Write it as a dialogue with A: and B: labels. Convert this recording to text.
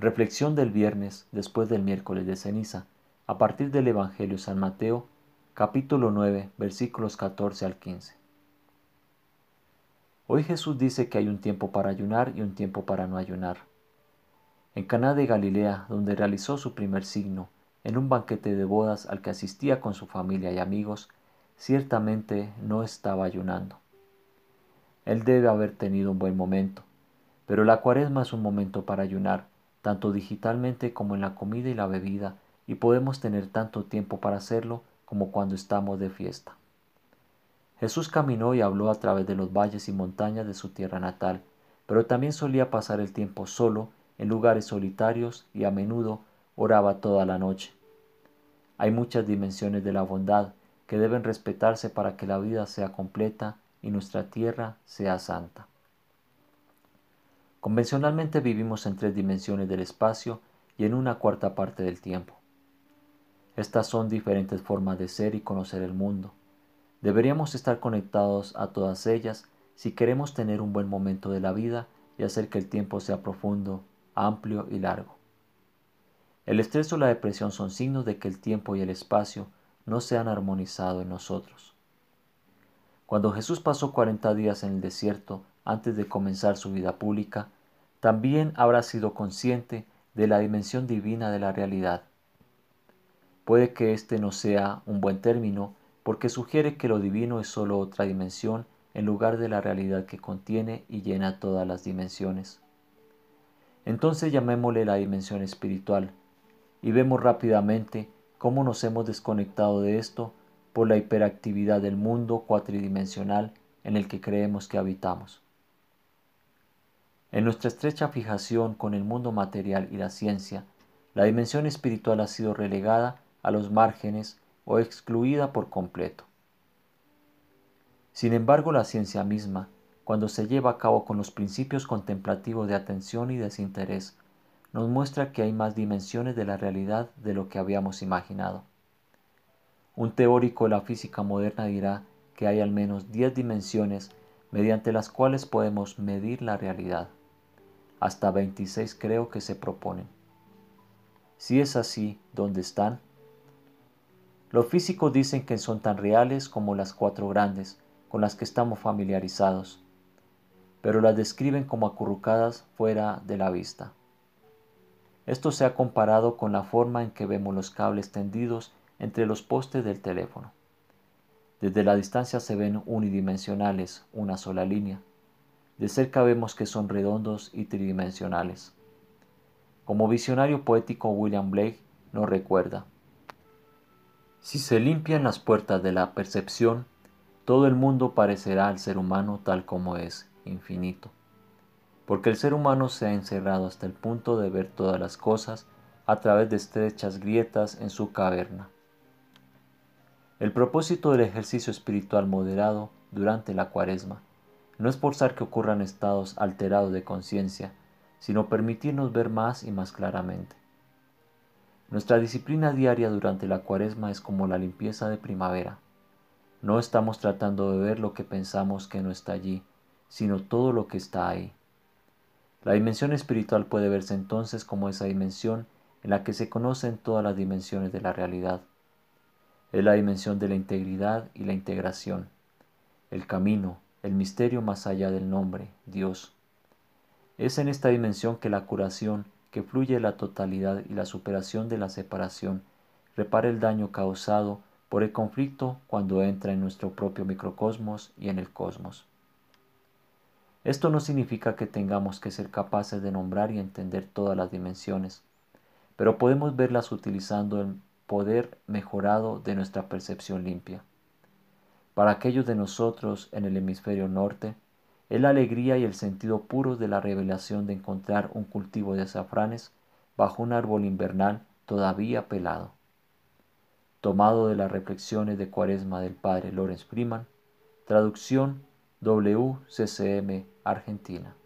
A: Reflexión del viernes después del miércoles de ceniza, a partir del Evangelio San Mateo, capítulo 9, versículos 14 al 15. Hoy Jesús dice que hay un tiempo para ayunar y un tiempo para no ayunar. En Caná de Galilea, donde realizó su primer signo, en un banquete de bodas al que asistía con su familia y amigos, ciertamente no estaba ayunando. Él debe haber tenido un buen momento, pero la cuaresma es un momento para ayunar, tanto digitalmente como en la comida y la bebida, y podemos tener tanto tiempo para hacerlo como cuando estamos de fiesta. Jesús caminó y habló a través de los valles y montañas de su tierra natal, pero también solía pasar el tiempo solo, en lugares solitarios y a menudo oraba toda la noche. Hay muchas dimensiones de la bondad que deben respetarse para que la vida sea completa y nuestra tierra sea santa. Convencionalmente vivimos en tres dimensiones del espacio y en una cuarta parte del tiempo. Estas son diferentes formas de ser y conocer el mundo. Deberíamos estar conectados a todas ellas si queremos tener un buen momento de la vida y hacer que el tiempo sea profundo, amplio y largo. El estrés o la depresión son signos de que el tiempo y el espacio no se han armonizado en nosotros. Cuando Jesús pasó 40 días en el desierto antes de comenzar su vida pública, también habrá sido consciente de la dimensión divina de la realidad. Puede que este no sea un buen término porque sugiere que lo divino es solo otra dimensión en lugar de la realidad que contiene y llena todas las dimensiones. Entonces llamémosle la dimensión espiritual y vemos rápidamente cómo nos hemos desconectado de esto por la hiperactividad del mundo cuatridimensional en el que creemos que habitamos. En nuestra estrecha fijación con el mundo material y la ciencia, la dimensión espiritual ha sido relegada a los márgenes o excluida por completo. Sin embargo, la ciencia misma, cuando se lleva a cabo con los principios contemplativos de atención y desinterés, nos muestra que hay más dimensiones de la realidad de lo que habíamos imaginado. Un teórico de la física moderna dirá que hay al menos 10 dimensiones mediante las cuales podemos medir la realidad. Hasta 26 creo que se proponen. Si es así, ¿dónde están? Los físicos dicen que son tan reales como las cuatro grandes con las que estamos familiarizados, pero las describen como acurrucadas fuera de la vista. Esto se ha comparado con la forma en que vemos los cables tendidos entre los postes del teléfono. Desde la distancia se ven unidimensionales, una sola línea. De cerca vemos que son redondos y tridimensionales. Como visionario poético William Blake nos recuerda, si se limpian las puertas de la percepción, todo el mundo parecerá al ser humano tal como es, infinito. Porque el ser humano se ha encerrado hasta el punto de ver todas las cosas a través de estrechas grietas en su caverna. El propósito del ejercicio espiritual moderado durante la cuaresma no es forzar que ocurran estados alterados de conciencia, sino permitirnos ver más y más claramente. Nuestra disciplina diaria durante la cuaresma es como la limpieza de primavera. No estamos tratando de ver lo que pensamos que no está allí, sino todo lo que está ahí. La dimensión espiritual puede verse entonces como esa dimensión en la que se conocen todas las dimensiones de la realidad es la dimensión de la integridad y la integración, el camino, el misterio más allá del nombre, Dios. Es en esta dimensión que la curación, que fluye la totalidad y la superación de la separación, repara el daño causado por el conflicto cuando entra en nuestro propio microcosmos y en el cosmos. Esto no significa que tengamos que ser capaces de nombrar y entender todas las dimensiones, pero podemos verlas utilizando el poder mejorado de nuestra percepción limpia. Para aquellos de nosotros en el hemisferio norte, es la alegría y el sentido puro de la revelación de encontrar un cultivo de azafranes bajo un árbol invernal todavía pelado. Tomado de las reflexiones de Cuaresma del padre Lorenz Freeman, traducción WCCM Argentina.